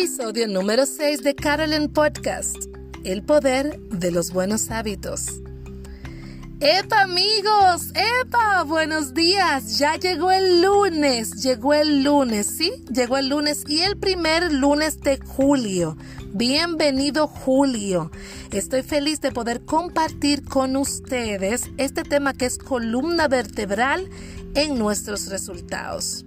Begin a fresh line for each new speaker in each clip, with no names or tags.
Episodio número 6 de Carolyn Podcast. El poder de los buenos hábitos. ¡Epa amigos! ¡Epa! Buenos días. Ya llegó el lunes. Llegó el lunes, ¿sí? Llegó el lunes y el primer lunes de julio. Bienvenido Julio. Estoy feliz de poder compartir con ustedes este tema que es columna vertebral en nuestros resultados.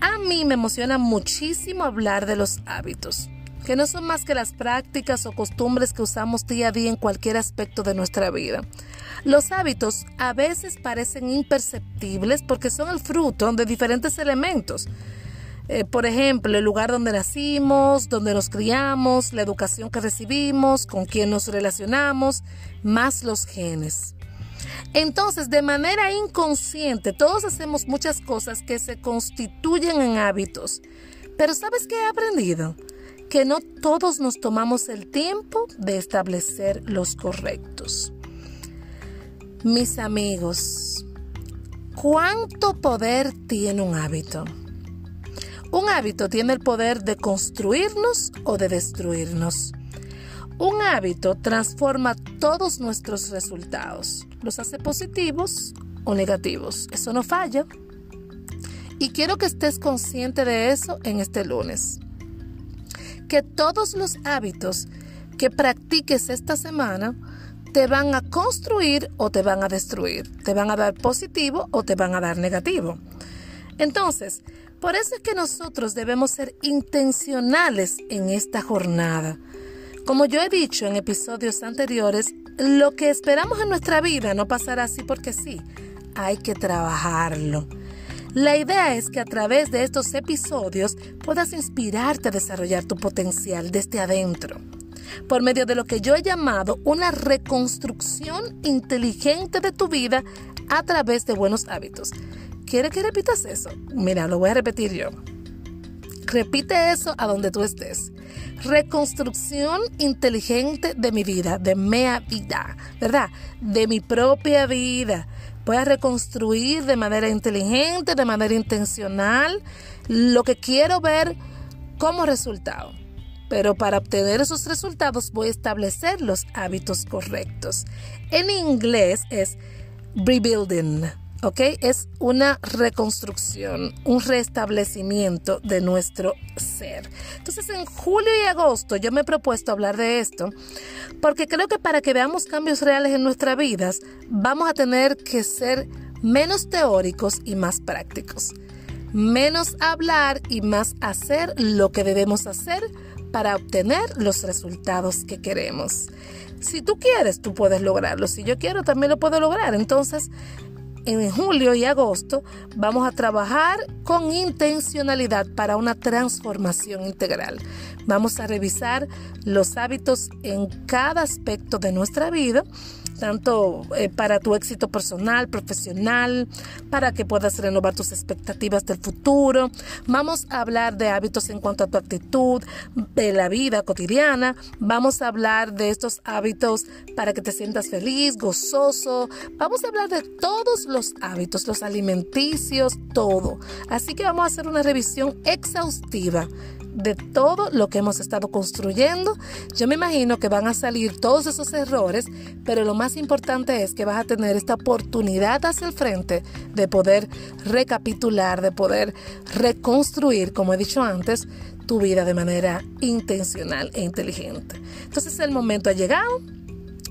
A mí me emociona muchísimo hablar de los hábitos, que no son más que las prácticas o costumbres que usamos día a día en cualquier aspecto de nuestra vida. Los hábitos a veces parecen imperceptibles porque son el fruto de diferentes elementos. Eh, por ejemplo, el lugar donde nacimos, donde nos criamos, la educación que recibimos, con quién nos relacionamos, más los genes. Entonces, de manera inconsciente, todos hacemos muchas cosas que se constituyen en hábitos. Pero ¿sabes qué he aprendido? Que no todos nos tomamos el tiempo de establecer los correctos. Mis amigos, ¿cuánto poder tiene un hábito? Un hábito tiene el poder de construirnos o de destruirnos. Un hábito transforma todos nuestros resultados, los hace positivos o negativos. Eso no falla. Y quiero que estés consciente de eso en este lunes. Que todos los hábitos que practiques esta semana te van a construir o te van a destruir. Te van a dar positivo o te van a dar negativo. Entonces, por eso es que nosotros debemos ser intencionales en esta jornada. Como yo he dicho en episodios anteriores, lo que esperamos en nuestra vida no pasará así porque sí, hay que trabajarlo. La idea es que a través de estos episodios puedas inspirarte a desarrollar tu potencial desde adentro, por medio de lo que yo he llamado una reconstrucción inteligente de tu vida a través de buenos hábitos. ¿Quiere que repitas eso? Mira, lo voy a repetir yo. Repite eso a donde tú estés. Reconstrucción inteligente de mi vida, de mi vida, ¿verdad? De mi propia vida. Voy a reconstruir de manera inteligente, de manera intencional, lo que quiero ver como resultado. Pero para obtener esos resultados voy a establecer los hábitos correctos. En inglés es rebuilding. ¿Ok? Es una reconstrucción, un restablecimiento de nuestro ser. Entonces, en julio y agosto yo me he propuesto hablar de esto porque creo que para que veamos cambios reales en nuestras vidas, vamos a tener que ser menos teóricos y más prácticos. Menos hablar y más hacer lo que debemos hacer para obtener los resultados que queremos. Si tú quieres, tú puedes lograrlo. Si yo quiero, también lo puedo lograr. Entonces, en julio y agosto vamos a trabajar con intencionalidad para una transformación integral. Vamos a revisar los hábitos en cada aspecto de nuestra vida tanto eh, para tu éxito personal, profesional, para que puedas renovar tus expectativas del futuro. Vamos a hablar de hábitos en cuanto a tu actitud, de la vida cotidiana. Vamos a hablar de estos hábitos para que te sientas feliz, gozoso. Vamos a hablar de todos los hábitos, los alimenticios, todo. Así que vamos a hacer una revisión exhaustiva de todo lo que hemos estado construyendo. Yo me imagino que van a salir todos esos errores, pero lo más importante es que vas a tener esta oportunidad hacia el frente de poder recapitular, de poder reconstruir, como he dicho antes, tu vida de manera intencional e inteligente. Entonces el momento ha llegado.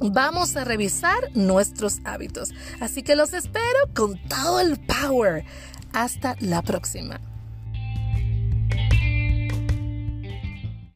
Vamos a revisar nuestros hábitos. Así que los espero con todo el power. Hasta la próxima.